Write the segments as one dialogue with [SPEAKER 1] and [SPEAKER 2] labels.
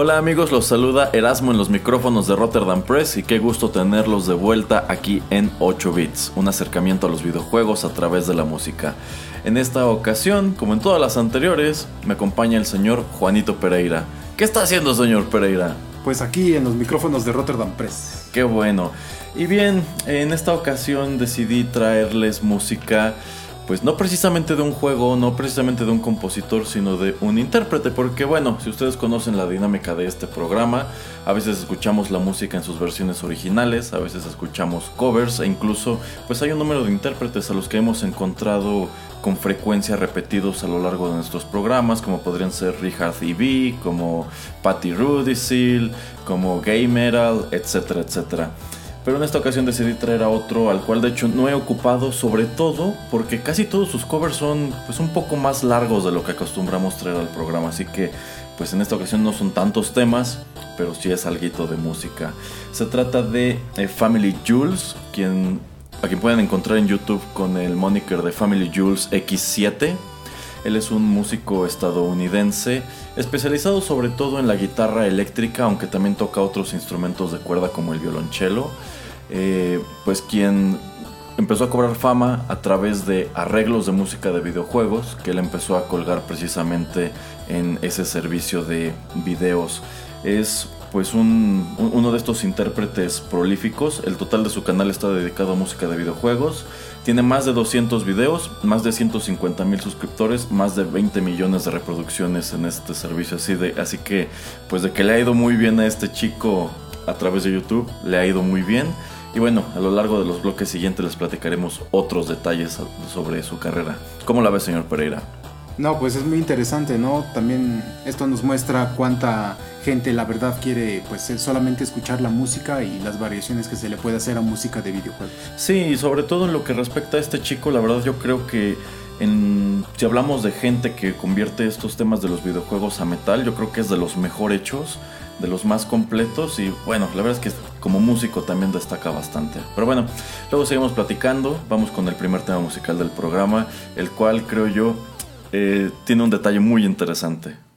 [SPEAKER 1] Hola amigos, los saluda Erasmo en los micrófonos de Rotterdam Press y qué gusto tenerlos de vuelta aquí en 8 bits, un acercamiento a los videojuegos a través de la música. En esta ocasión, como en todas las anteriores, me acompaña el señor Juanito Pereira. ¿Qué está haciendo señor Pereira?
[SPEAKER 2] Pues aquí en los micrófonos de Rotterdam Press.
[SPEAKER 1] Qué bueno. Y bien, en esta ocasión decidí traerles música pues no precisamente de un juego, no precisamente de un compositor, sino de un intérprete, porque bueno, si ustedes conocen la dinámica de este programa, a veces escuchamos la música en sus versiones originales, a veces escuchamos covers e incluso pues hay un número de intérpretes a los que hemos encontrado con frecuencia repetidos a lo largo de nuestros programas, como podrían ser Richard E.B., como Patty Rudisill, como Gay Metal, etcétera, etcétera. Pero en esta ocasión decidí traer a otro al cual de hecho no he ocupado, sobre todo porque casi todos sus covers son pues un poco más largos de lo que acostumbramos traer al programa, así que pues en esta ocasión no son tantos temas, pero sí es algo de música. Se trata de eh, Family Jules, quien, a quien pueden encontrar en YouTube con el moniker de Family Jules X7. Él es un músico estadounidense especializado sobre todo en la guitarra eléctrica, aunque también toca otros instrumentos de cuerda como el violonchelo. Eh, pues quien empezó a cobrar fama a través de arreglos de música de videojuegos que él empezó a colgar precisamente en ese servicio de videos. Es pues uno de estos intérpretes prolíficos. El total de su canal está dedicado a música de videojuegos. Tiene más de 200 videos, más de 150 mil suscriptores, más de 20 millones de reproducciones en este servicio. Así, de, así que, pues de que le ha ido muy bien a este chico a través de YouTube, le ha ido muy bien. Y bueno, a lo largo de los bloques siguientes les platicaremos otros detalles sobre su carrera. ¿Cómo la ve, señor Pereira?
[SPEAKER 2] No, pues es muy interesante, ¿no? También esto nos muestra cuánta gente la verdad quiere pues solamente escuchar la música y las variaciones que se le puede hacer a música de videojuegos.
[SPEAKER 1] Sí, sobre todo en lo que respecta a este chico, la verdad yo creo que en, si hablamos de gente que convierte estos temas de los videojuegos a metal, yo creo que es de los mejor hechos, de los más completos y bueno, la verdad es que como músico también destaca bastante. Pero bueno, luego seguimos platicando, vamos con el primer tema musical del programa, el cual creo yo eh, tiene un detalle muy interesante.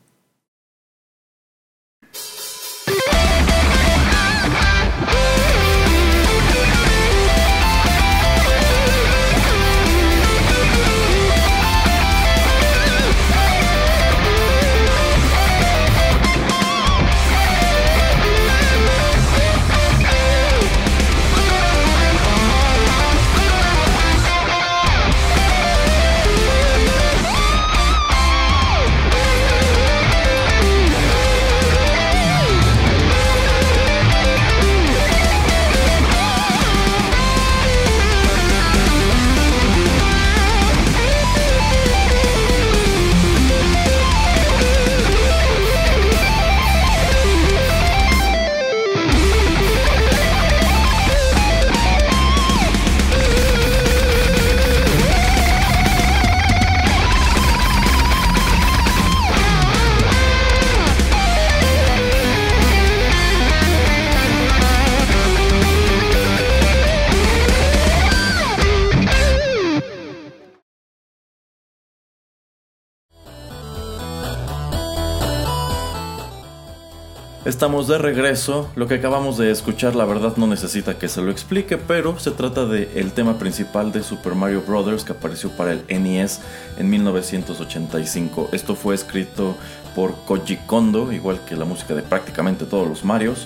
[SPEAKER 1] Estamos de regreso. Lo que acabamos de escuchar, la verdad, no necesita que se lo explique, pero se trata del tema principal de Super Mario Bros. que apareció para el NES en 1985. Esto fue escrito por Koji Kondo, igual que la música de prácticamente todos los Marios,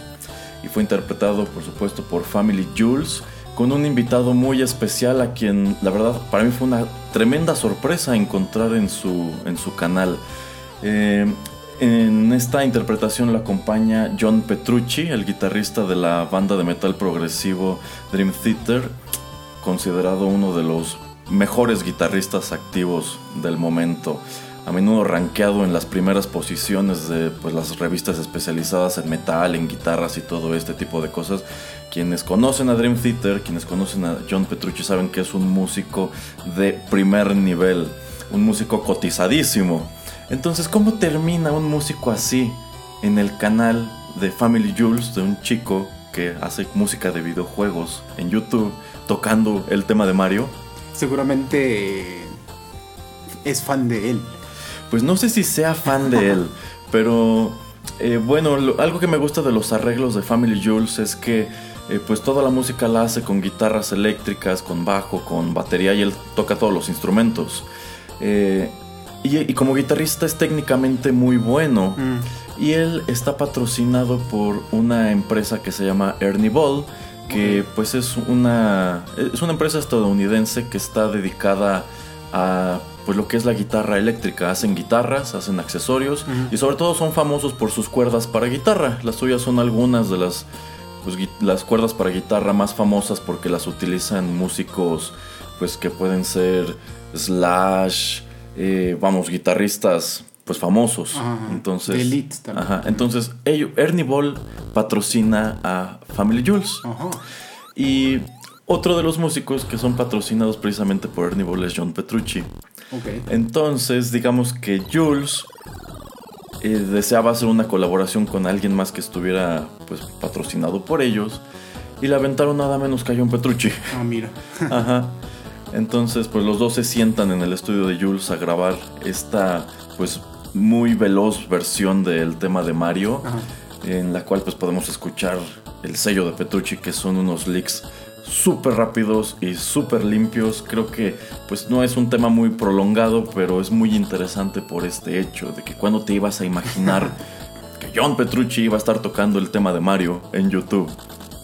[SPEAKER 1] y fue interpretado, por supuesto, por Family Jules con un invitado muy especial a quien la verdad para mí fue una tremenda sorpresa encontrar en su, en su canal. Eh, en esta interpretación lo acompaña John Petrucci, el guitarrista de la banda de metal progresivo Dream Theater, considerado uno de los mejores guitarristas activos del momento a menudo rankeado en las primeras posiciones de pues, las revistas especializadas en metal, en guitarras y todo este tipo de cosas. Quienes conocen a Dream Theater, quienes conocen a John Petrucci saben que es un músico de primer nivel, un músico cotizadísimo. Entonces, ¿cómo termina un músico así en el canal de Family Jules de un chico que hace música de videojuegos en YouTube tocando el tema de Mario?
[SPEAKER 2] Seguramente es fan de él.
[SPEAKER 1] Pues no sé si sea fan de él, pero eh, bueno, algo que me gusta de los arreglos de Family Jules es que eh, pues toda la música la hace con guitarras eléctricas, con bajo, con batería y él toca todos los instrumentos. Eh, y, como guitarrista es técnicamente muy bueno. Mm. Y él está patrocinado por una empresa que se llama Ernie Ball, que pues es una, es una empresa estadounidense que está dedicada a pues lo que es la guitarra eléctrica. Hacen guitarras, hacen accesorios y sobre todo son famosos por sus cuerdas para guitarra. Las suyas son algunas de las, pues, las cuerdas para guitarra más famosas porque las utilizan músicos pues que pueden ser Slash, eh, vamos, guitarristas pues famosos. entonces,
[SPEAKER 2] elite también.
[SPEAKER 1] Ajá, entonces Ernie Ball patrocina a Family Jules. Y otro de los músicos que son patrocinados precisamente por Ernie Ball es John Petrucci. Entonces, digamos que Jules eh, deseaba hacer una colaboración con alguien más que estuviera pues patrocinado por ellos y le aventaron nada menos que a John Petrucci.
[SPEAKER 2] Ah, mira.
[SPEAKER 1] Ajá. Entonces, pues los dos se sientan en el estudio de Jules a grabar esta pues muy veloz versión del tema de Mario, en la cual pues podemos escuchar el sello de Petrucci que son unos licks súper rápidos y súper limpios. Creo que pues no es un tema muy prolongado, pero es muy interesante por este hecho de que cuando te ibas a imaginar que John Petrucci iba a estar tocando el tema de Mario en YouTube.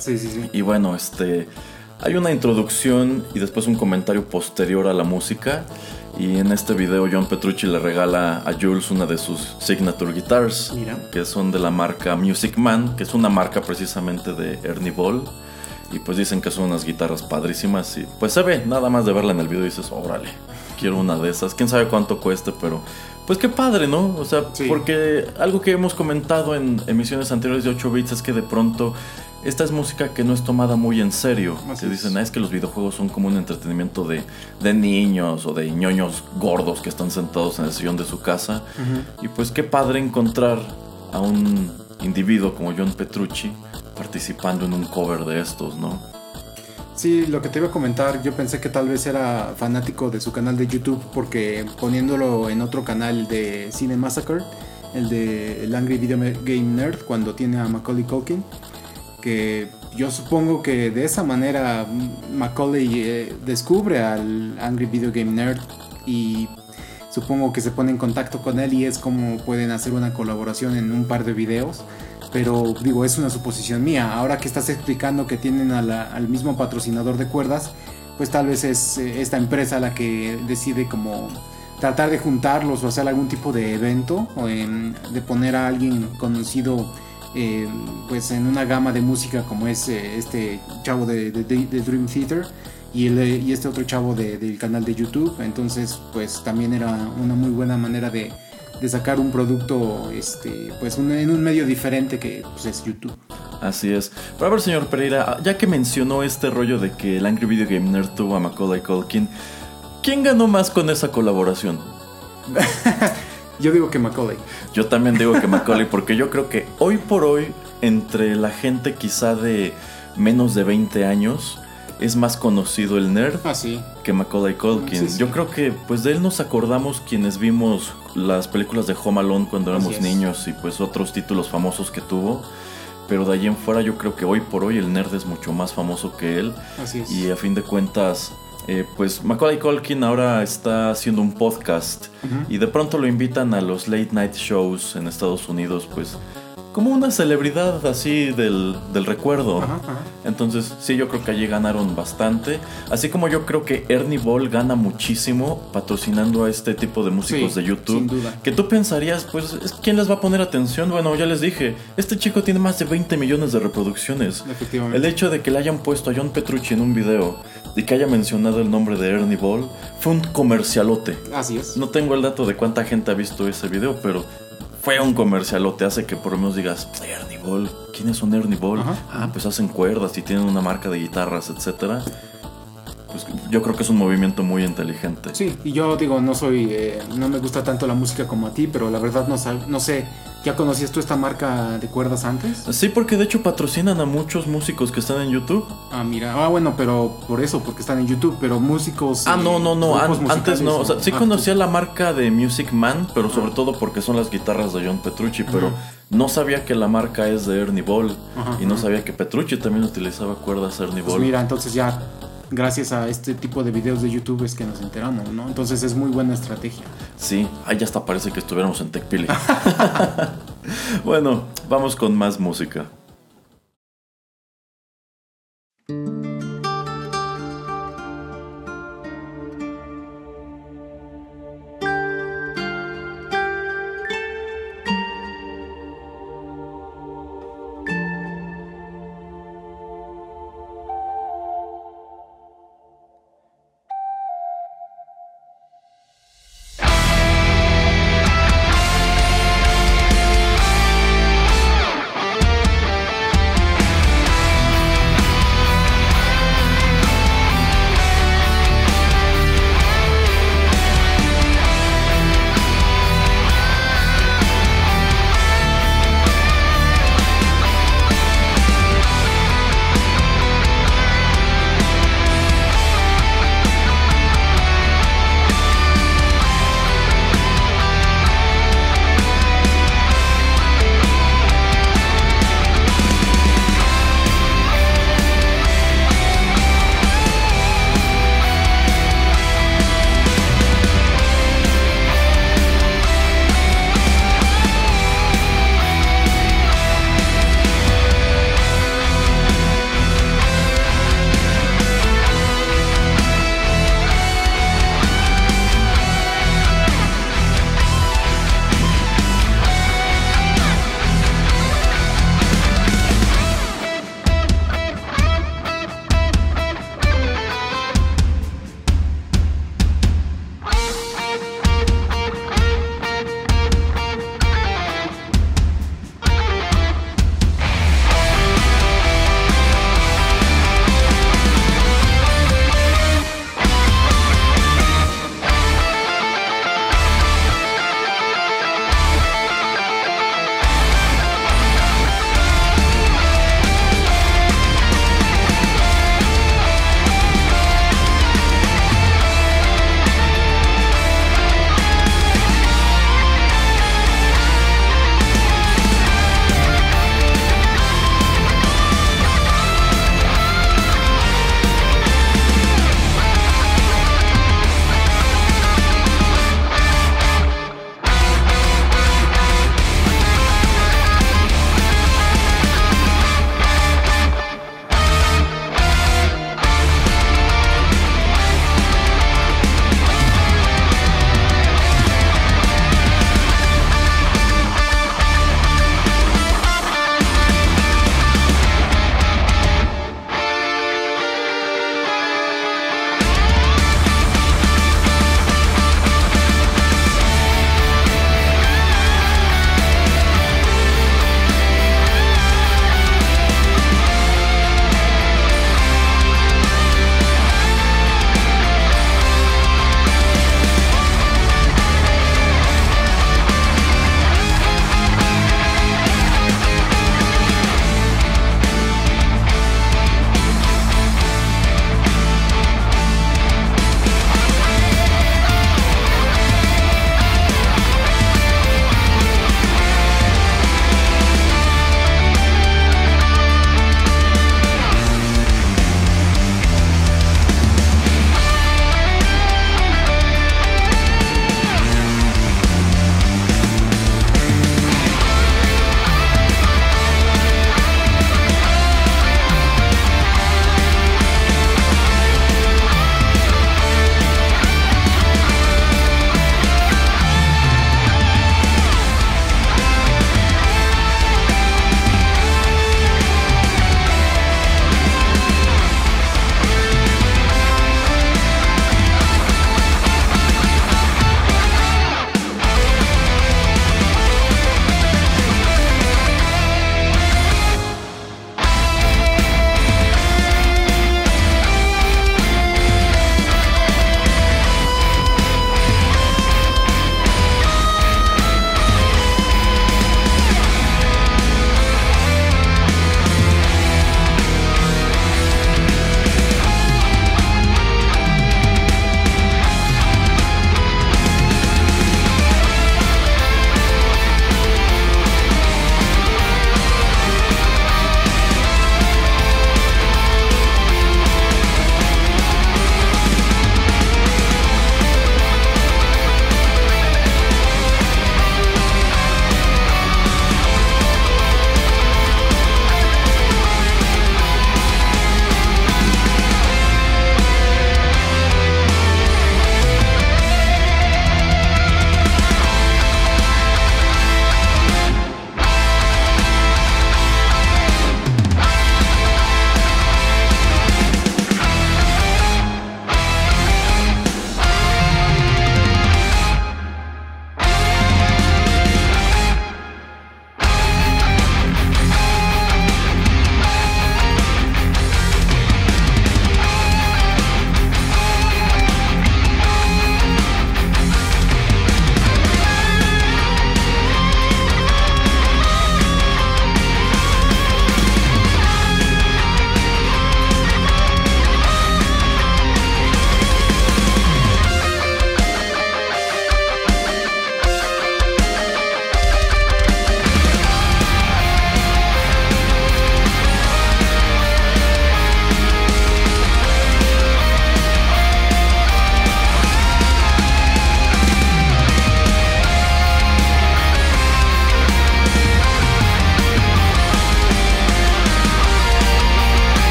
[SPEAKER 2] Sí, sí, sí.
[SPEAKER 1] Y bueno, este hay una introducción y después un comentario posterior a la música. Y en este video John Petrucci le regala a Jules una de sus signature guitars, que son de la marca Music Man, que es una marca precisamente de Ernie Ball. Y pues dicen que son unas guitarras padrísimas. Y pues se ve, nada más de verla en el video dices, órale, quiero una de esas. Quién sabe cuánto cueste, pero pues qué padre, ¿no? O sea, porque algo que hemos comentado en emisiones anteriores de 8 bits es que de pronto esta es música que no es tomada muy en serio. Se dicen, ah, es que los videojuegos son como un entretenimiento de, de, niños o de ñoños gordos que están sentados en el sillón de su casa. Y pues qué padre encontrar a un individuo como John Petrucci participando en un cover de estos, ¿no?
[SPEAKER 2] Sí, lo que te iba a comentar, yo pensé que tal vez era fanático de su canal de YouTube porque poniéndolo en otro canal de Cine Massacre, el de el Angry Video Game Nerd, cuando tiene a Macaulay Culkin, que yo supongo que de esa manera Macaulay eh, descubre al Angry Video Game Nerd y supongo que se pone en contacto con él y es como pueden hacer una colaboración en un par de videos pero digo, es una suposición mía. Ahora que estás explicando que tienen al mismo patrocinador de cuerdas, pues tal vez es eh, esta empresa la que decide como tratar de juntarlos o hacer algún tipo de evento o de poner a alguien conocido eh, pues en una gama de música como es eh, este chavo de, Dream Theater y, y, este otro chavo del canal de YouTube entonces pues también era una muy buena manera de, de sacar un producto este pues en un medio diferente que pues, es YouTube.
[SPEAKER 1] Así es. Pero a ver, señor Pereira, ya que mencionó este rollo de que el Angry Video Game Nerd tuvo a Macaulay Culkin, ¿quién ganó más con esa colaboración?
[SPEAKER 2] yo digo que Macaulay.
[SPEAKER 1] Yo también digo que Macaulay, porque yo creo que hoy por hoy, entre la gente quizá de menos de 20 años, es más conocido el nerd
[SPEAKER 2] ah,
[SPEAKER 1] que Macaulay Culkin. Yo creo que pues de él nos acordamos quienes vimos las películas de Home Alone cuando éramos niños y pues otros títulos famosos que tuvo. Pero de allí en fuera yo creo que hoy por hoy el nerd es mucho más famoso que él. Y a fin de cuentas, eh, pues Macaulay Culkin ahora está haciendo un podcast y de pronto lo invitan a los late night shows en Estados Unidos, pues como una celebridad así del, del recuerdo.
[SPEAKER 2] Ajá, ajá.
[SPEAKER 1] Entonces, sí, yo creo que allí ganaron bastante. Así como yo creo que Ernie Ball gana muchísimo patrocinando a este tipo de músicos
[SPEAKER 2] Sí,
[SPEAKER 1] de YouTube.
[SPEAKER 2] sin duda.
[SPEAKER 1] Que tú pensarías, pues, ¿es- ¿quién les va a poner atención? Bueno, ya les dije, este chico tiene más de 20 millones de reproducciones.
[SPEAKER 2] Efectivamente.
[SPEAKER 1] El hecho de que le hayan puesto a John Petrucci en un video y que haya mencionado el nombre de Ernie Ball fue un comercialote.
[SPEAKER 2] Así es.
[SPEAKER 1] No tengo el dato de cuánta gente ha visto ese video, pero fue un comercialote. Hace que por lo menos digas, Ernie Ball, ¿quién es un Ernie Ball?
[SPEAKER 2] Ajá.
[SPEAKER 1] Ah, pues hacen cuerdas y tienen una marca de guitarras, etcétera. Pues yo creo que es un movimiento muy inteligente.
[SPEAKER 2] Sí, y yo digo, no soy, eh, no me gusta tanto la música como a ti, pero la verdad no, no sé, ¿ya conocías tú esta marca de cuerdas antes?
[SPEAKER 1] Sí, porque de hecho patrocinan a muchos músicos que están en YouTube.
[SPEAKER 2] Ah, mira, ah, bueno, pero por eso, porque están en YouTube, pero músicos...
[SPEAKER 1] Ah, no, no, no, an- antes no. O sea, sí
[SPEAKER 2] ah,
[SPEAKER 1] conocía la marca de Music Man, pero sobre todo porque son las guitarras de John Petrucci, pero no sabía que la marca es de Ernie Ball
[SPEAKER 2] Ajá,
[SPEAKER 1] y no
[SPEAKER 2] ajá.
[SPEAKER 1] sabía que Petrucci también utilizaba cuerdas Ernie
[SPEAKER 2] Pues
[SPEAKER 1] Ball.
[SPEAKER 2] mira, entonces ya, gracias a este tipo de videos de YouTube es que nos enteramos, ¿no? Entonces es muy buena estrategia.
[SPEAKER 1] Sí, ahí hasta parece que estuviéramos en TechPili. bueno, vamos con más música.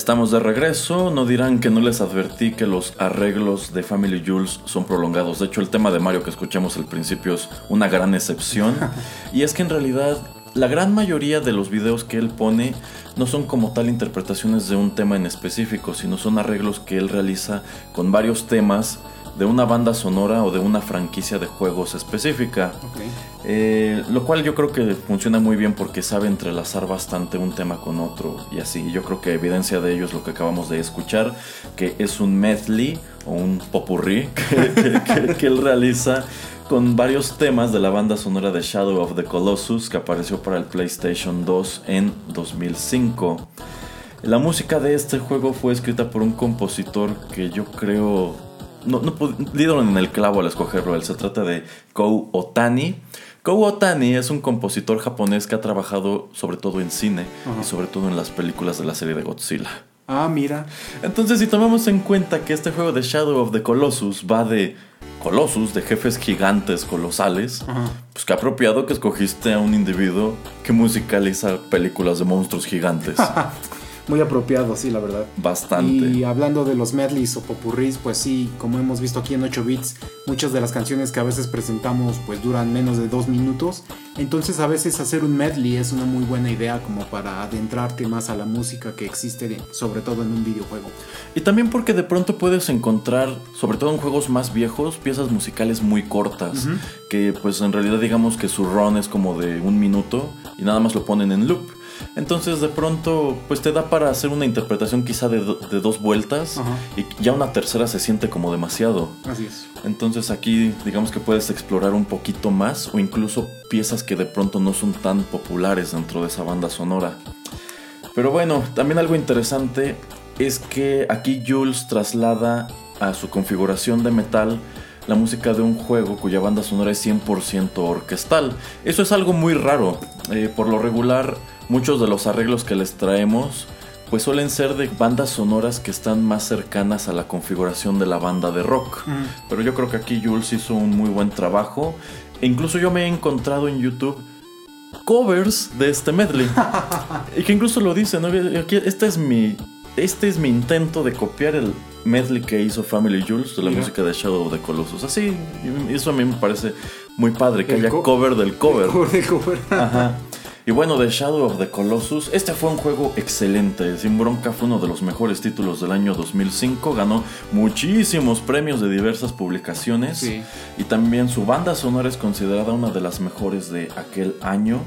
[SPEAKER 1] Estamos de regreso, no dirán que no les advertí que los arreglos de Family Jules son prolongados. De hecho, el tema de Mario que escuchamos al principio es una gran excepción. y es que en realidad la gran mayoría de los videos que él pone no son como tal interpretaciones de un tema en específico, sino son arreglos que él realiza con varios temas de una banda sonora o de una franquicia de juegos específica. Eh, lo cual yo creo que funciona muy bien porque sabe entrelazar bastante un tema con otro y así. Yo creo que evidencia de ello es lo que acabamos de escuchar, que es un medley o un popurrí que, él realiza con varios temas de la banda sonora de Shadow of the Colossus que apareció para el PlayStation 2 en 2005. La música de este juego fue escrita por un compositor que yo creo no, no dieron en el clavo al escogerlo. Él se trata de Kou Otani. Kou Otani es un compositor japonés que ha trabajado sobre todo en cine y sobre todo en las películas de la serie de Godzilla.
[SPEAKER 2] Ah, mira.
[SPEAKER 1] Entonces, si tomamos en cuenta que este juego de Shadow of the Colossus va de Colossus, de jefes gigantes colosales, pues qué apropiado que escogiste a un individuo que musicaliza películas de monstruos gigantes.
[SPEAKER 2] muy apropiado, sí, la verdad.
[SPEAKER 1] Bastante.
[SPEAKER 2] Y hablando de los medleys o popurris, pues sí, como hemos visto aquí en 8 bits, muchas de las canciones que a veces presentamos pues duran menos de dos minutos. Entonces a veces hacer un medley es una muy buena idea como para adentrarte más a la música que existe, sobre todo en un videojuego.
[SPEAKER 1] Y también porque de pronto puedes encontrar, sobre todo en juegos más viejos, piezas musicales muy cortas, que pues en realidad digamos que su run es como de un minuto y nada más lo ponen en loop. Entonces de pronto pues te da para hacer una interpretación quizá de, dos vueltas y ya una tercera se siente como demasiado.
[SPEAKER 2] Así es.
[SPEAKER 1] Entonces aquí digamos que puedes explorar un poquito más o incluso piezas que de pronto no son tan populares dentro de esa banda sonora. Pero bueno, también algo interesante es que aquí Jules traslada a su configuración de metal la música de un juego cuya banda sonora es 100% orquestal. Eso es algo muy raro. Eh, por lo regular, muchos de los arreglos que les traemos pues suelen ser de bandas sonoras que están más cercanas a la configuración de la banda de rock. Pero yo creo que aquí Jules hizo un muy buen trabajo. E incluso yo me he encontrado en YouTube covers de este medley. y que incluso lo dice, ¿no? este es mi. Este es mi intento de copiar el medley que hizo Family Jules de la música de Shadow of the Colossus. Así, eso a mí me parece muy padre, que haya cover del cover.
[SPEAKER 2] cover, cover.
[SPEAKER 1] Ajá. Y bueno, The Shadow of the Colossus, este fue un juego excelente. Sin bronca fue uno de los mejores títulos del año 2005. Ganó muchísimos premios de diversas publicaciones. Y también su banda sonora es considerada una de las mejores de aquel año.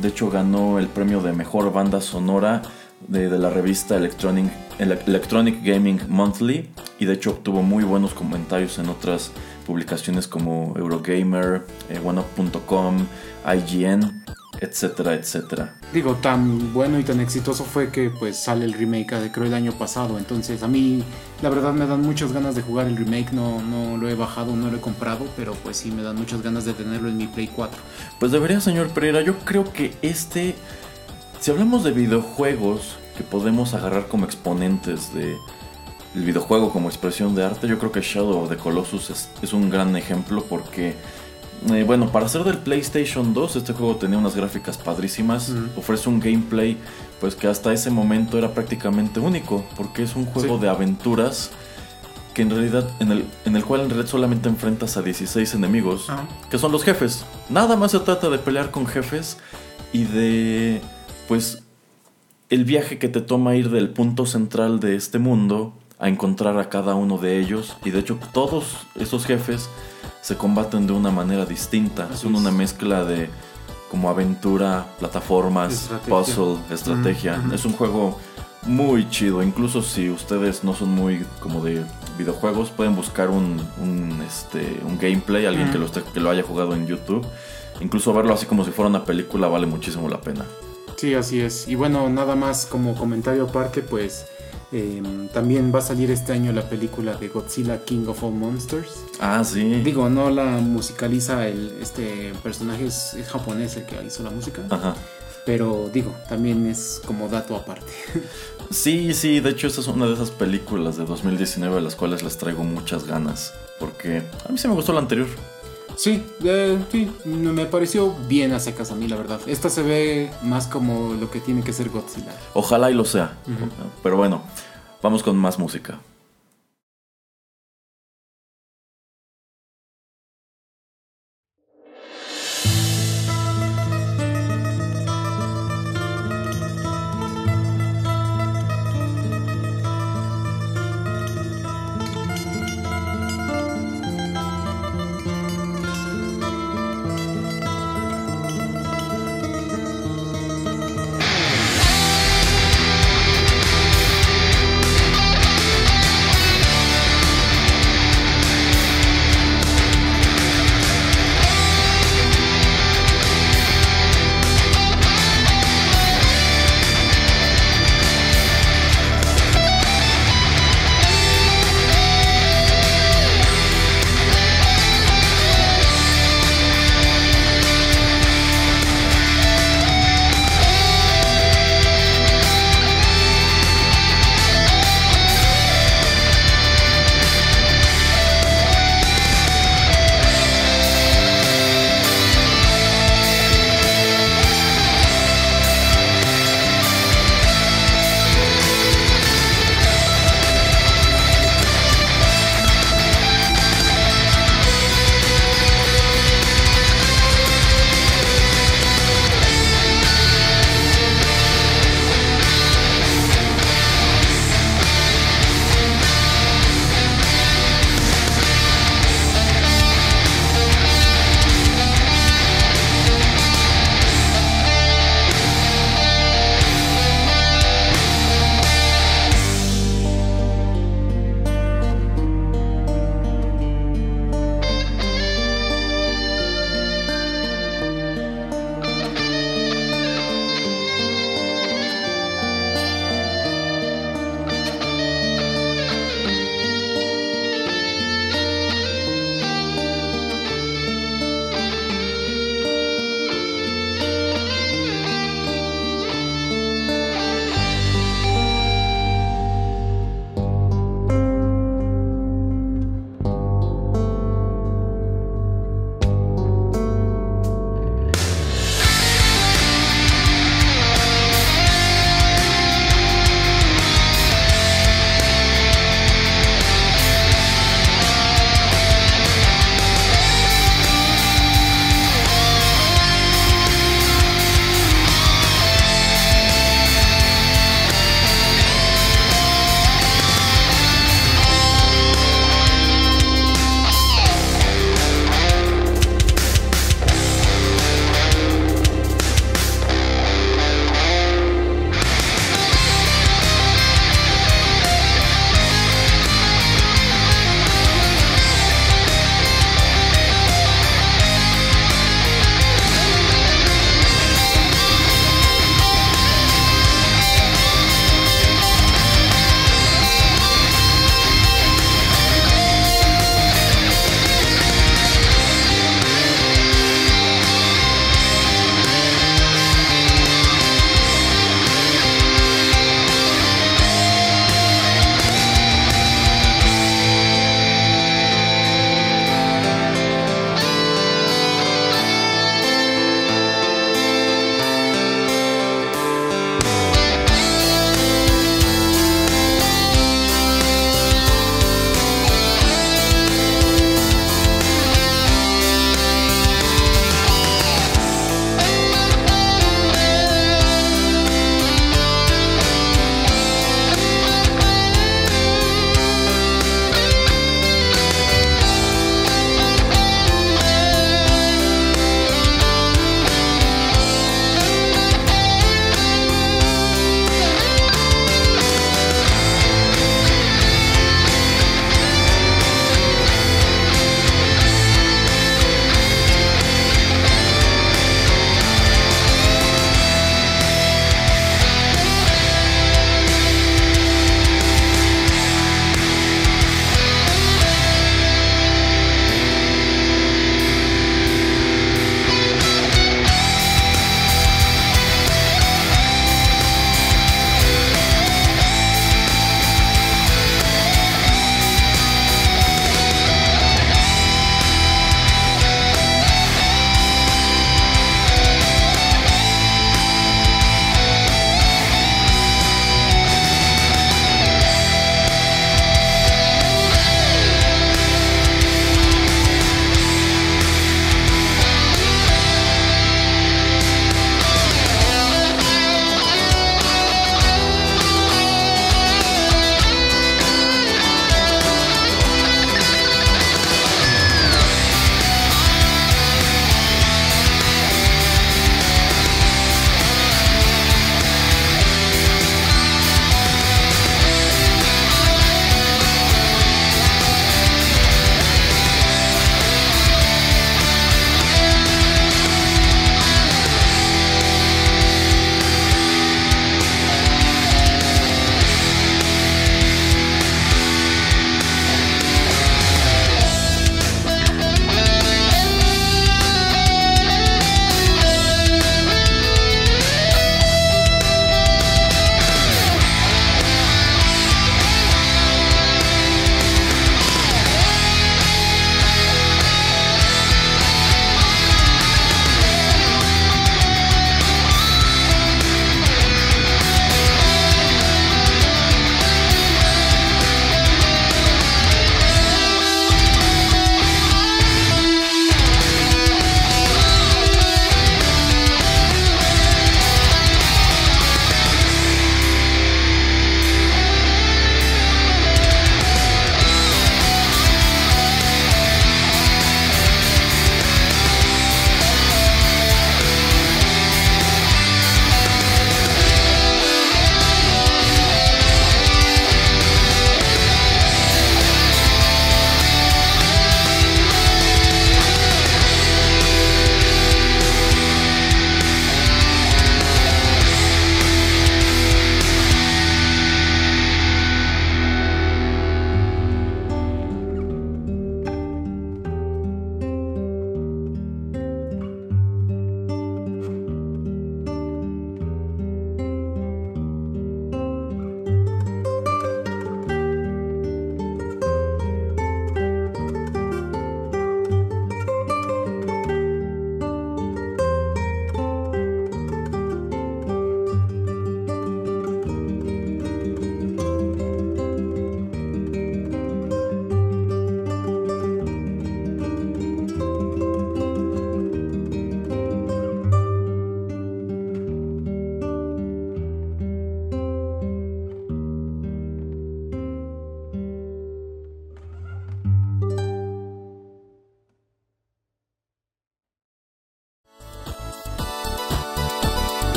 [SPEAKER 1] De hecho, ganó el premio de mejor banda sonora de, la revista Electronic, Electronic Gaming Monthly. Y de hecho, obtuvo muy buenos comentarios en otras publicaciones como Eurogamer, eh, OneUp.com, IGN etcétera, etcétera.
[SPEAKER 2] Digo, tan bueno y tan exitoso fue que pues sale el remake de creo el año pasado, entonces a mí la verdad me dan muchas ganas de jugar el remake, no, no lo he bajado, no lo he comprado, pero pues sí me dan muchas ganas de tenerlo en mi Play 4.
[SPEAKER 1] Pues debería, señor Pereira, yo creo que este, si hablamos de videojuegos que podemos agarrar como exponentes de el videojuego como expresión de arte, yo creo que Shadow of the Colossus es, es un gran ejemplo porque eh, bueno, para ser del PlayStation 2, este juego tenía unas gráficas padrísimas. Ofrece un gameplay, pues que hasta ese momento era prácticamente único, porque es un juego de aventuras que en realidad, en el, en el cual en realidad solamente enfrentas a 16 enemigos, que son los jefes. Nada más se trata de pelear con jefes y de, pues, el viaje que te toma ir del punto central de este mundo a encontrar a cada uno de ellos. Y de hecho, todos esos jefes se combaten de una manera distinta. Son una mezcla de como aventura, plataformas, puzzle, estrategia. Es un juego muy chido. Incluso si ustedes no son muy como de videojuegos, pueden buscar un, un, este, un gameplay, alguien que, lo que lo haya jugado en YouTube. Incluso verlo así como si fuera una película vale muchísimo la pena.
[SPEAKER 2] Sí, así es. Y bueno, nada más como comentario aparte, pues Em, también va a salir este año la película de Godzilla King of All Monsters.
[SPEAKER 1] Ah, sí.
[SPEAKER 2] Digo, no la musicaliza el, este personaje, es, japonés el que hizo la música.
[SPEAKER 1] Ajá.
[SPEAKER 2] Pero digo, también es como dato aparte.
[SPEAKER 1] Sí, sí, de hecho esta es una de esas películas de 2019 a las cuales les traigo muchas ganas. Porque a mí sí me gustó la anterior.
[SPEAKER 2] Sí, eh, sí, me pareció bien a secas a mí, la verdad. Esta se ve más como lo que tiene que ser Godzilla.
[SPEAKER 1] Ojalá y lo sea. Pero bueno, vamos con más música.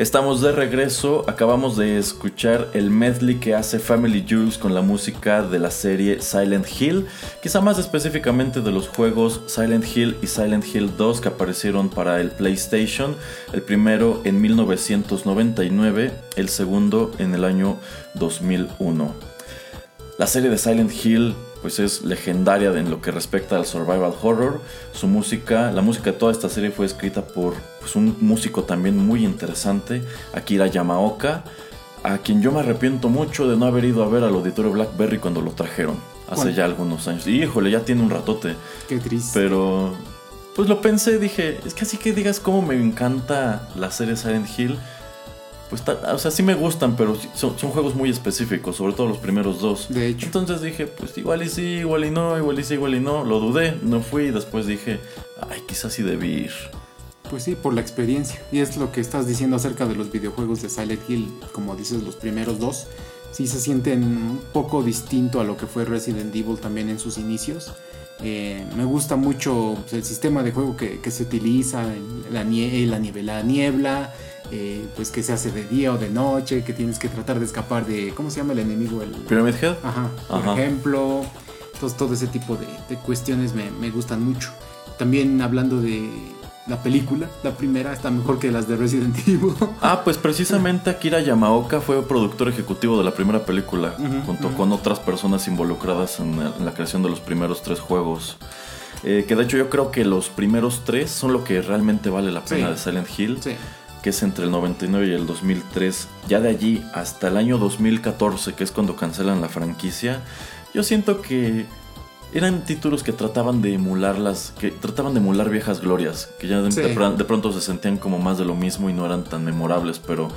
[SPEAKER 1] Estamos de regreso, acabamos de escuchar el medley que hace Family Jules con la música de la serie Silent Hill, quizá más específicamente de los juegos Silent Hill y Silent Hill 2 que aparecieron para el PlayStation, el primero en 1999, el segundo en el año 2001. La serie de Silent Hill pues es legendaria en lo que respecta al survival horror. Su música, la música de toda esta serie fue escrita por pues, un músico también muy interesante, Akira Yamaoka, a quien yo me arrepiento mucho de no haber ido a ver al auditorio Blackberry cuando lo trajeron, hace ya algunos años. Y híjole, ya tiene un ratote.
[SPEAKER 2] Qué triste.
[SPEAKER 1] Pero pues lo pensé, dije, es que así que digas cómo me encanta la serie Silent Hill pues, o sea, sí me gustan, pero son, juegos muy específicos, sobre todo los primeros dos.
[SPEAKER 2] De hecho.
[SPEAKER 1] Entonces dije, pues igual y sí, igual y no, igual y sí, igual y no. Lo dudé, no fui y después dije, ay, quizás sí debí ir.
[SPEAKER 2] Pues sí, por la experiencia. Y es lo que estás diciendo acerca de los videojuegos de Silent Hill, como dices, los primeros dos. Sí se sienten un poco distinto a lo que fue Resident Evil también en sus inicios. Eh, me gusta mucho pues, el sistema de juego que, se utiliza, la, nie la, niebla, la niebla, eh, pues que se hace de día o de noche, que tienes que tratar de escapar de, ¿cómo se llama el enemigo? El,
[SPEAKER 1] Pyramid Head.
[SPEAKER 2] Ajá, por ejemplo. Entonces todo ese tipo de, cuestiones me, me, gustan mucho. También hablando de la película, la primera está mejor que las de Resident Evil.
[SPEAKER 1] Ah, pues precisamente Akira Yamaoka fue productor ejecutivo de la primera película, junto con otras personas involucradas en, la creación de los primeros tres juegos. Eh, que de hecho yo creo que los primeros tres son lo que realmente vale la pena de Silent Hill. Sí que es entre el 99 y el 2003, ya de allí hasta el año 2014, que es cuando cancelan la franquicia, yo siento que eran títulos que trataban de emular las, que trataban de emular viejas glorias, que ya de, pronto se sentían como más de lo mismo y no eran tan memorables, pero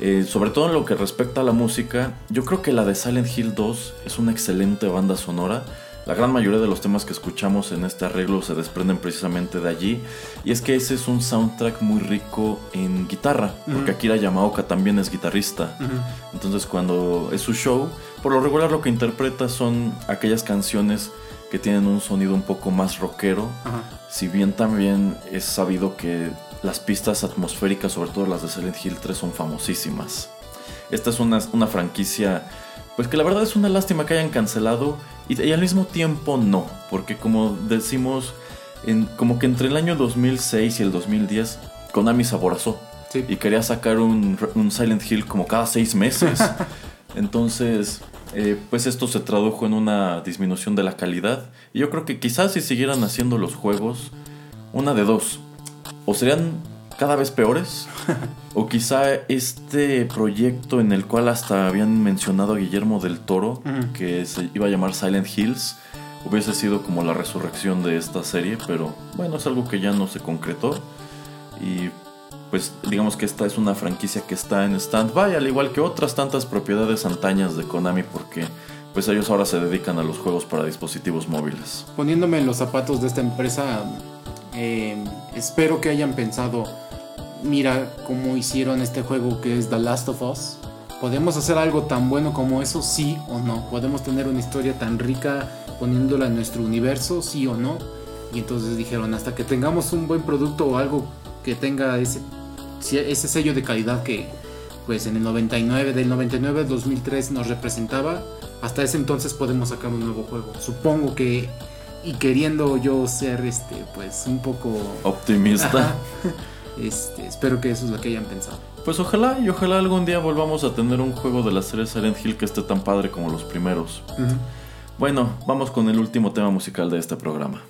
[SPEAKER 1] eh, sobre todo en lo que respecta a la música, yo creo que la de Silent Hill 2 es una excelente banda sonora la gran mayoría de los temas que escuchamos en este arreglo se desprenden precisamente de allí. Y es que ese es un soundtrack muy rico en guitarra, porque Akira Yamaoka también es guitarrista. Entonces cuando es su show, por lo regular lo que interpreta son aquellas canciones que tienen un sonido un poco más rockero. Si bien también es sabido que las pistas atmosféricas, sobre todo las de Silent Hill 3, son famosísimas. Esta es una, una franquicia pues que la verdad es una lástima que hayan cancelado y, al mismo tiempo no, porque como decimos, en, como que entre el año 2006 y el 2010, Konami se aborazó y quería sacar un, Silent Hill como cada seis meses. Entonces, eh, pues esto se tradujo en una disminución de la calidad. Y yo creo que quizás si siguieran haciendo los juegos, una de dos, o serían cada vez peores. o quizá este proyecto en el cual hasta habían mencionado a Guillermo del Toro, que se iba a llamar Silent Hills, hubiese sido como la resurrección de esta serie, pero bueno, es algo que ya no se concretó. Y pues digamos que esta es una franquicia que está en stand-by, al igual que otras tantas propiedades antañas de Konami, porque pues ellos ahora se dedican a los juegos para dispositivos móviles.
[SPEAKER 2] Poniéndome en los zapatos de esta empresa, eh, espero que hayan pensado, mira cómo hicieron este juego que es The Last of Us. ¿Podemos hacer algo tan bueno como eso? Sí o no. ¿Podemos tener una historia tan rica poniéndola en nuestro universo? Sí o no. Y entonces dijeron, hasta que tengamos un buen producto o algo que tenga ese, ese sello de calidad que pues en el 99, del 99 al 2003 nos representaba, hasta ese entonces podemos sacar un nuevo juego. Supongo que y queriendo yo ser este pues un poco
[SPEAKER 1] optimista.
[SPEAKER 2] Este, espero que eso es lo que hayan pensado.
[SPEAKER 1] Pues ojalá y ojalá algún día volvamos a tener un juego de la serie Silent Hill que esté tan padre como los primeros. Bueno vamos con el último tema musical de este programa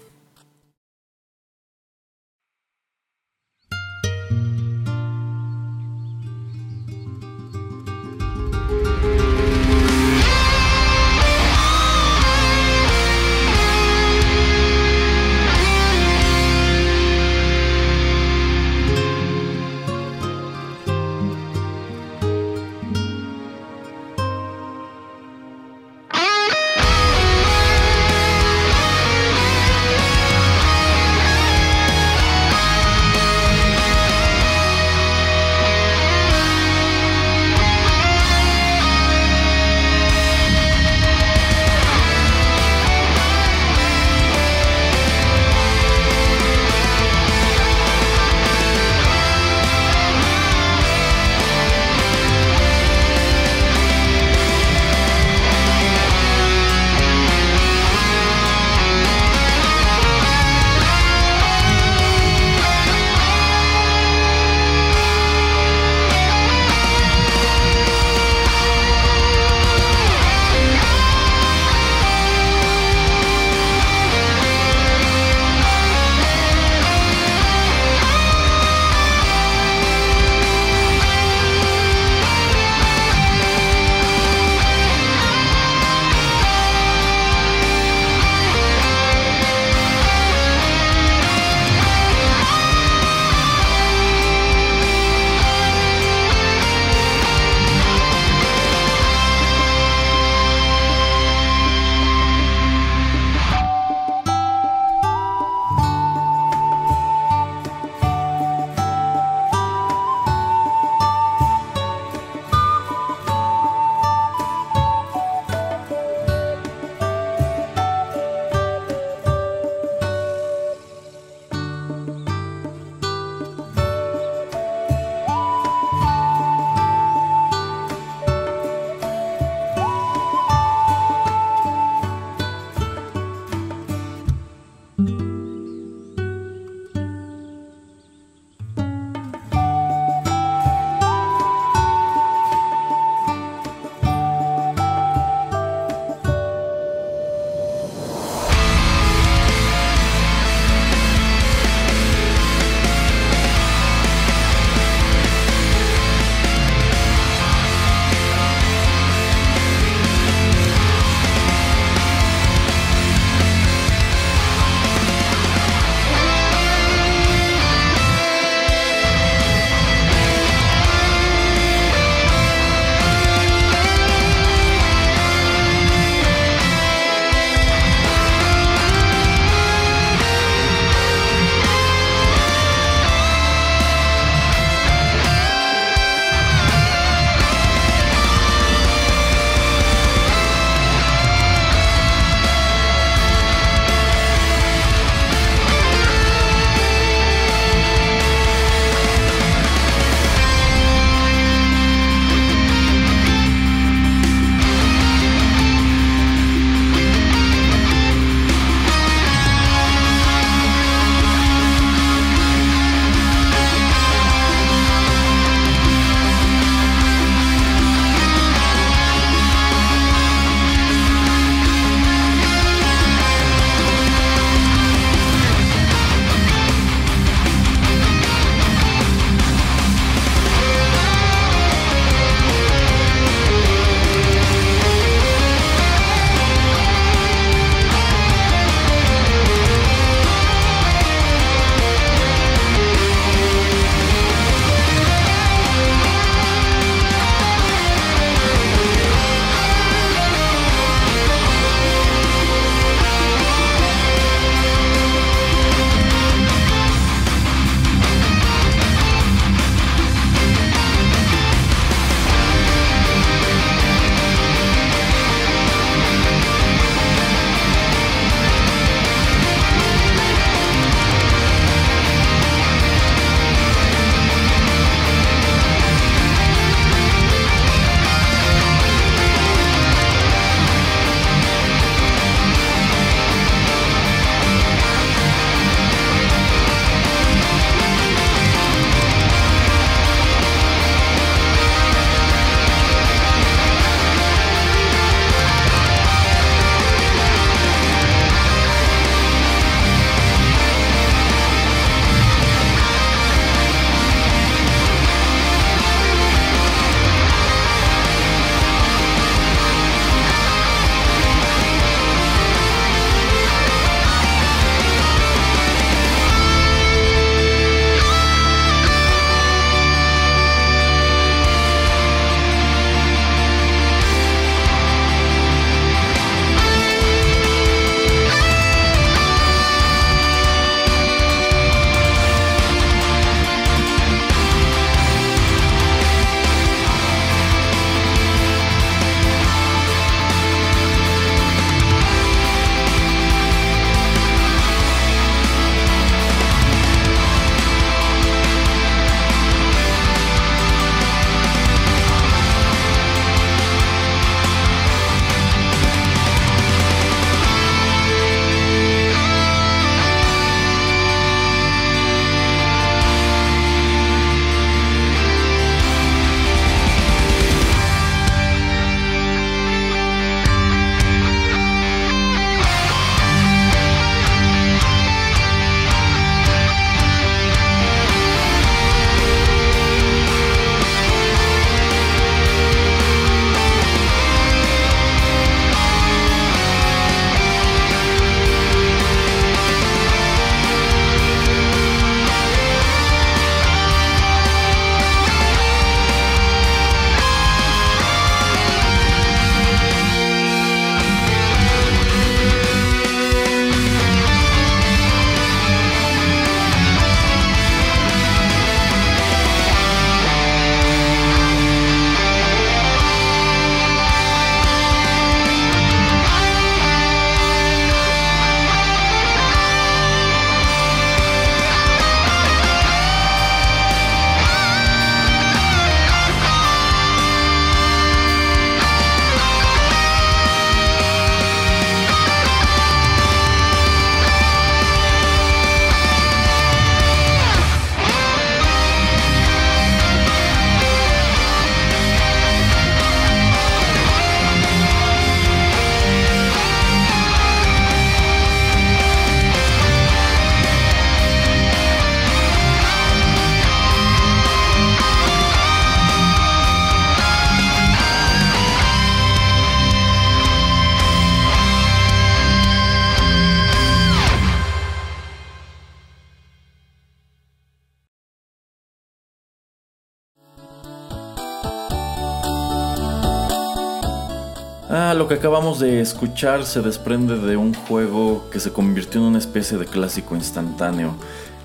[SPEAKER 1] lo que acabamos de escuchar se desprende de un juego que se convirtió en una especie de clásico instantáneo.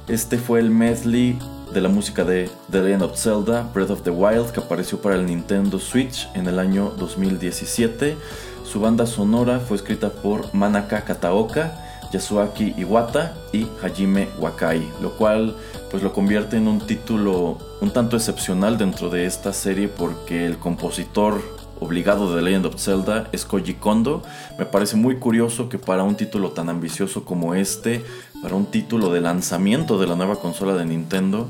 [SPEAKER 1] Este fue el medley de la música de The Legend of Zelda Breath of the Wild que apareció para el Nintendo Switch en el año 2017. Su banda sonora fue escrita por Manaka Kataoka, Yasuaki Iwata y Hajime Wakai, lo cual pues lo convierte en un título un tanto excepcional dentro de esta serie porque el compositor obligado de Legend of Zelda es Koji Kondo. Me parece muy curioso que para un título tan ambicioso como este, para un título de lanzamiento de la nueva consola de Nintendo,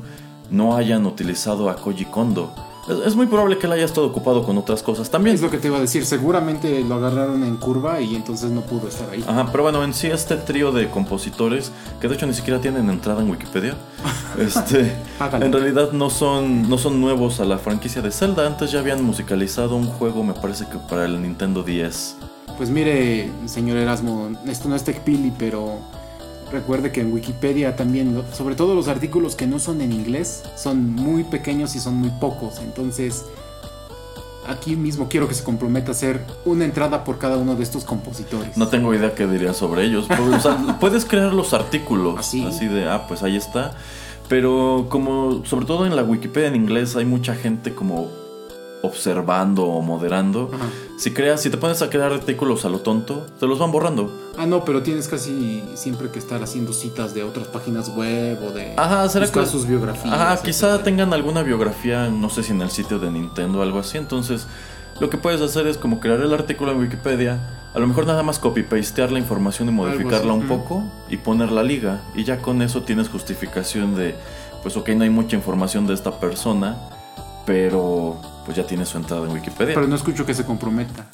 [SPEAKER 1] no hayan utilizado a Koji Kondo. Es, muy probable que él haya estado ocupado con otras cosas también.
[SPEAKER 2] Es lo que te iba a decir, seguramente lo agarraron en curva y entonces no pudo estar ahí.
[SPEAKER 1] Ajá, pero bueno, en sí este trío de compositores, que de hecho ni siquiera tienen entrada en Wikipedia, este, en realidad no son, no son nuevos a la franquicia de Zelda. Antes ya habían musicalizado un juego, me parece que para el Nintendo 10.
[SPEAKER 2] Pues mire, señor Erasmo, esto no es TechPili, pero Recuerde que en Wikipedia también, sobre todo los artículos que no son en inglés, son muy pequeños y son muy pocos. Entonces, aquí mismo quiero que se comprometa a hacer una entrada por cada uno de estos compositores.
[SPEAKER 1] No tengo idea qué diría sobre ellos. puedes crear los artículos ¿Así? así de, ah, pues ahí está. Pero como, sobre todo en la Wikipedia en inglés, hay mucha gente como observando o moderando. Si creas, si te pones a crear artículos a lo tonto, te los van borrando.
[SPEAKER 2] Ah, no, pero tienes casi siempre que estar haciendo citas de otras páginas web o de
[SPEAKER 1] Ajá, ¿será
[SPEAKER 2] buscar sus biografías.
[SPEAKER 1] Ajá, quizá tengan alguna biografía, no sé si en el sitio de Nintendo o algo así. Entonces, lo que puedes hacer es como crear el artículo en Wikipedia, a lo mejor nada más copy-pastear la información y modificarla un poco y poner la liga. Y ya con eso tienes justificación de, pues ok, no hay mucha información de esta persona, pero pues ya tiene su entrada en Wikipedia.
[SPEAKER 2] Pero no escucho que se comprometa.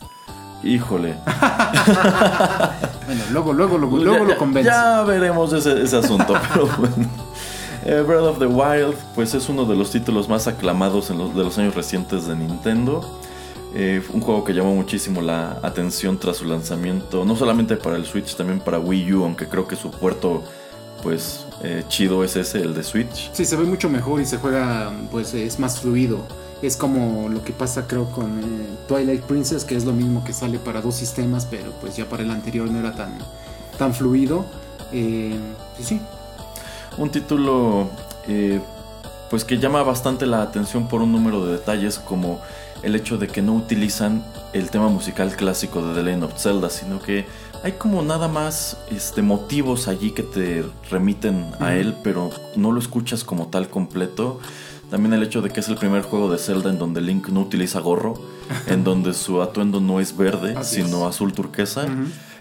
[SPEAKER 1] Híjole.
[SPEAKER 2] bueno, luego, luego, luego, luego lo convence.
[SPEAKER 1] Ya veremos ese, asunto, pero bueno. Eh, Breath of the Wild, pues es uno de los títulos más aclamados en los, de los años recientes de Nintendo. Eh, un juego que llamó muchísimo la atención tras su lanzamiento, no solamente para el Switch, también para Wii U, aunque creo que su puerto, pues, eh, chido es ese, el de Switch.
[SPEAKER 2] Sí, se ve mucho mejor y se juega, pues, es más fluido. Es como lo que pasa creo con eh, Twilight Princess, que es lo mismo que sale para dos sistemas, pero pues ya para el anterior no era tan, tan fluido. Eh, sí.
[SPEAKER 1] Un título eh, pues que llama bastante la atención por un número de detalles como el hecho de que no utilizan el tema musical clásico de The Legend of Zelda, sino que hay como nada más este, motivos allí que te remiten a él, pero no lo escuchas como tal completo. También el hecho de que es el primer juego de Zelda en donde Link no utiliza gorro, en donde su atuendo no es verde, sino azul turquesa,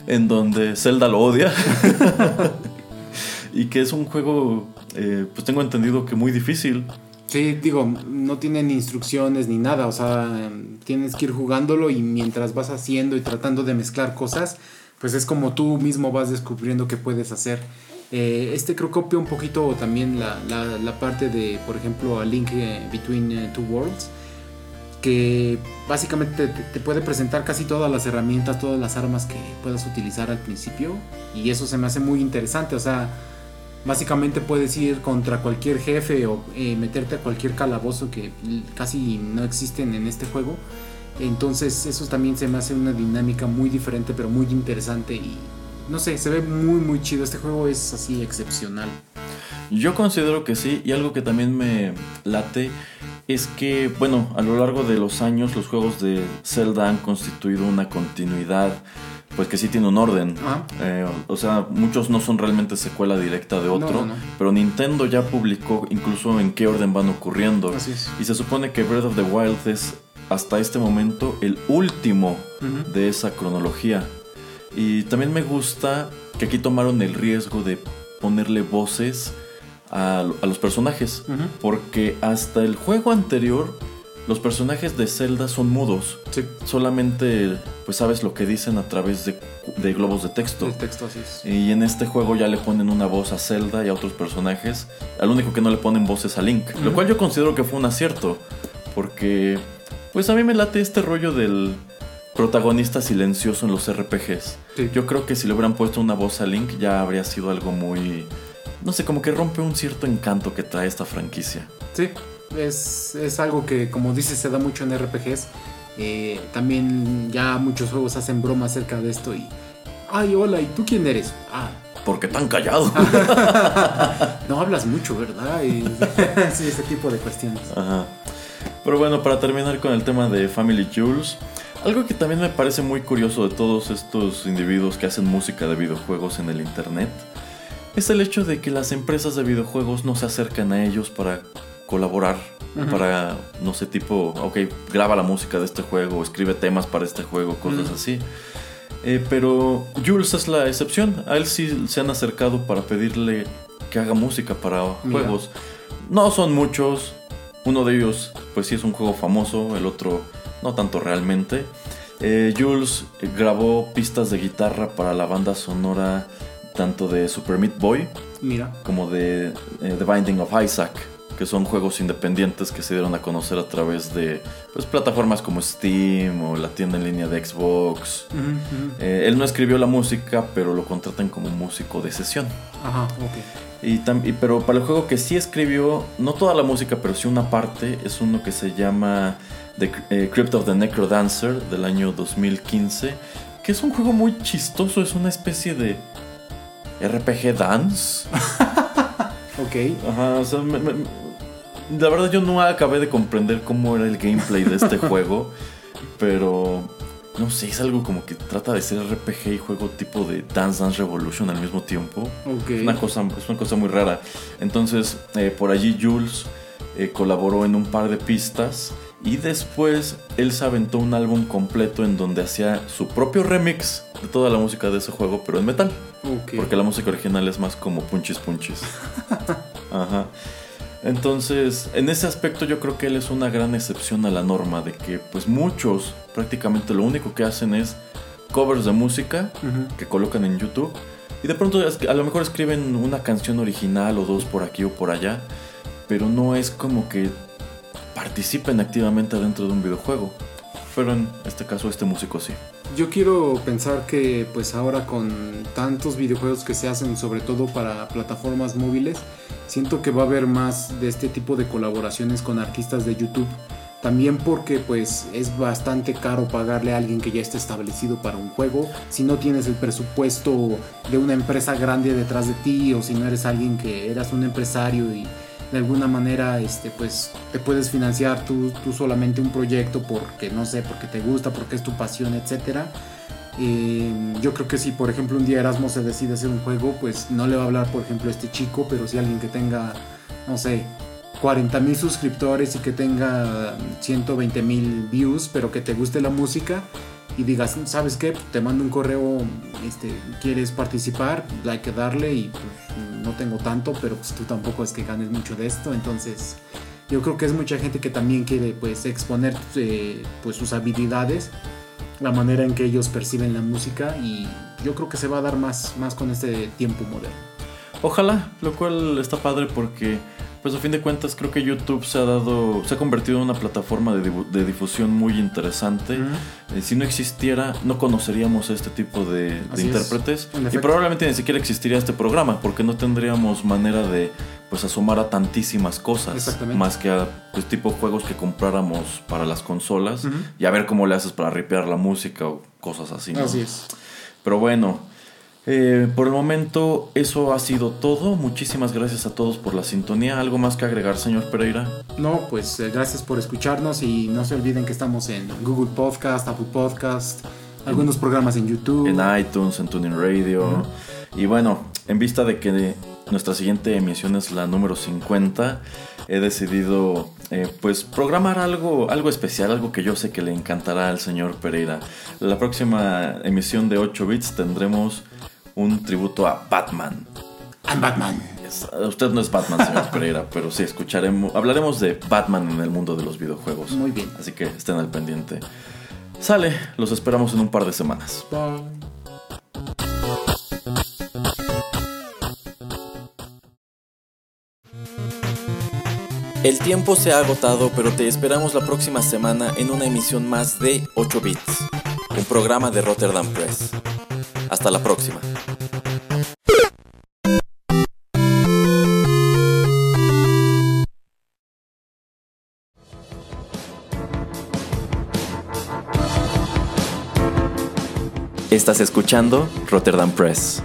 [SPEAKER 1] en donde Zelda lo odia. y que es un juego, eh, pues tengo entendido que muy difícil.
[SPEAKER 2] Sí, digo, no tienen instrucciones ni nada, o sea, tienes que ir jugándolo y mientras vas haciendo y tratando de mezclar cosas, pues es como tú mismo vas descubriendo qué puedes hacer. Eh, este creo copia un poquito también la, la, parte de, por ejemplo, A Link eh, Between eh, Two Worlds, que básicamente te, puede presentar casi todas las herramientas, todas las armas que puedas utilizar al principio, y eso se me hace muy interesante, o sea, básicamente puedes ir contra cualquier jefe o meterte a cualquier calabozo que casi no existen en este juego. Entonces eso también se me hace una dinámica muy diferente pero muy interesante y no sé, se ve muy muy chido. Este juego es así excepcional.
[SPEAKER 1] Yo considero que sí, y algo que también me late es que, bueno, a lo largo de los años los juegos de Zelda han constituido una continuidad, pues que sí tiene un orden. Eh, o sea, muchos no son realmente secuela directa de otro, pero Nintendo ya publicó incluso en qué orden van ocurriendo. Y se supone que Breath of the Wild es hasta este momento el último de esa cronología. Y también me gusta que aquí tomaron el riesgo de ponerle voces a, los personajes. Porque hasta el juego anterior, los personajes de Zelda son mudos. Solamente pues sabes lo que dicen a través de, globos de texto.
[SPEAKER 2] texto así es.
[SPEAKER 1] Y en este juego ya le ponen una voz a Zelda y a otros personajes. Al único que no le ponen voces a Link. Lo cual yo considero que fue un acierto. Porque pues a mí me late este rollo del protagonista silencioso en los RPGs. Yo creo que si le hubieran puesto una voz a Link ya habría sido algo muy... No sé, como que rompe un cierto encanto que trae esta franquicia.
[SPEAKER 2] Sí, es, es algo que como dices se da mucho en RPGs. Eh, también ya muchos juegos hacen broma acerca de esto y... Ay, hola, ¿y tú quién eres? Ah,
[SPEAKER 1] Porque tan callado.
[SPEAKER 2] no hablas mucho, ¿verdad? Y- sí, ese tipo de cuestiones.
[SPEAKER 1] Ajá. Pero bueno, para terminar con el tema de Family Jules, algo que también me parece muy curioso de todos estos individuos que hacen música de videojuegos en el internet es el hecho de que las empresas de videojuegos no se acercan a ellos para colaborar,
[SPEAKER 2] Ujú.
[SPEAKER 1] para, no sé, tipo, ok, graba la música de este juego, escribe temas para este juego, cosas
[SPEAKER 2] Ujú.
[SPEAKER 1] así. Eh, pero Jules es la excepción. A él sí se han acercado para pedirle que haga música para
[SPEAKER 2] Mira.
[SPEAKER 1] juegos. No son muchos. Uno de ellos, pues sí es un juego famoso. El otro, no tanto realmente. Eh, Jules grabó pistas de guitarra para la banda sonora tanto de Super Meat Boy
[SPEAKER 2] Mira.
[SPEAKER 1] como de eh, The Binding of Isaac, que son juegos independientes que se dieron a conocer a través de pues, plataformas como Steam o la tienda en línea de Xbox. Eh, él no escribió la música, pero lo contratan como músico de sesión.
[SPEAKER 2] Ajá, ok.
[SPEAKER 1] Y y- pero para el juego que sí escribió, no toda la música, pero sí una parte, es uno que se llama The eh, Crypt of the Necrodancer del año 2015, que es un juego muy chistoso, es una especie de RPG dance.
[SPEAKER 2] Ok.
[SPEAKER 1] Ajá, o sea, me- me- la verdad yo no acabé de comprender cómo era el gameplay de este juego, pero no sé, es algo como que trata de ser RPG y juego tipo de Dance Dance Revolution al mismo tiempo. Es una cosa, es una cosa muy rara. Entonces, eh, por allí Jules eh, colaboró en un par de pistas y después él se aventó un álbum completo en donde hacía su propio remix de toda la música de ese juego, pero en metal. Porque la música original es más como punchis punchis. Ajá. Entonces, en ese aspecto yo creo que él es una gran excepción a la norma de que pues muchos prácticamente lo único que hacen es covers de música que colocan en YouTube y de pronto a lo mejor escriben una canción original o dos por aquí o por allá, pero no es como que participen activamente dentro de un videojuego. Pero en este caso este músico sí.
[SPEAKER 2] Yo quiero pensar que pues ahora con tantos videojuegos que se hacen sobre todo para plataformas móviles, siento que va a haber más de este tipo de colaboraciones con artistas de YouTube. También porque pues es bastante caro pagarle a alguien que ya está establecido para un juego. Si no tienes el presupuesto de una empresa grande detrás de ti o si no eres alguien que eras un empresario y de alguna manera este pues te puedes financiar tú, tú solamente un proyecto porque no sé porque te gusta porque es tu pasión etcétera. Eh, yo creo que si por ejemplo un día Erasmo se decide hacer un juego pues no le va a hablar por ejemplo a este chico pero si alguien que tenga no sé 40 mil suscriptores y que tenga 120 mil views pero que te guste la música y digas, ¿sabes qué? Te mando un correo, este, ¿quieres participar? Hay que darle y pues, no tengo tanto, pero pues tú tampoco es que ganes mucho de esto, entonces yo creo que es mucha gente que también quiere pues exponer eh, pues sus habilidades, la manera en que ellos perciben la música y yo creo que se va a dar más, más con este tiempo moderno.
[SPEAKER 1] Ojalá, lo cual está padre porque, pues a fin de cuentas, creo que YouTube se ha dado, se ha convertido en una plataforma de, de difusión muy interesante. Eh, si no existiera, no conoceríamos este tipo de, intérpretes y
[SPEAKER 2] efecto.
[SPEAKER 1] probablemente ni siquiera existiría este programa porque no tendríamos manera de, pues, asomar a tantísimas cosas, más que a, pues, tipo juegos que compráramos para las consolas y a ver cómo le haces para ripear la música o cosas así. ¿no?
[SPEAKER 2] Así es.
[SPEAKER 1] Pero bueno, eh, por el momento eso ha sido todo. Muchísimas gracias a todos por la sintonía. ¿Algo más que agregar, señor Pereira?
[SPEAKER 2] No, pues eh, gracias por escucharnos y no se olviden que estamos en Google Podcast, Apple Podcast, algunos programas en YouTube.
[SPEAKER 1] En iTunes, en Tuning Radio. Y bueno, en vista de que nuestra siguiente emisión es la número 50, he decidido eh, pues programar algo, algo especial, algo que yo sé que le encantará al señor Pereira. La próxima emisión de 8 bits tendremos un tributo a Batman.
[SPEAKER 2] I'm Batman.
[SPEAKER 1] Es- Usted no es Batman, señor Pereira, pero sí escucharemos, hablaremos de Batman en el mundo de los videojuegos.
[SPEAKER 2] Muy bien.
[SPEAKER 1] Así que estén al pendiente. Sale, los esperamos en un par de semanas.
[SPEAKER 2] Bye.
[SPEAKER 3] El tiempo se ha agotado, pero te esperamos la próxima semana en una emisión más de 8 Bits, un programa de Rotterdam Press. Hasta la próxima.
[SPEAKER 1] Estás escuchando Rotterdam Press.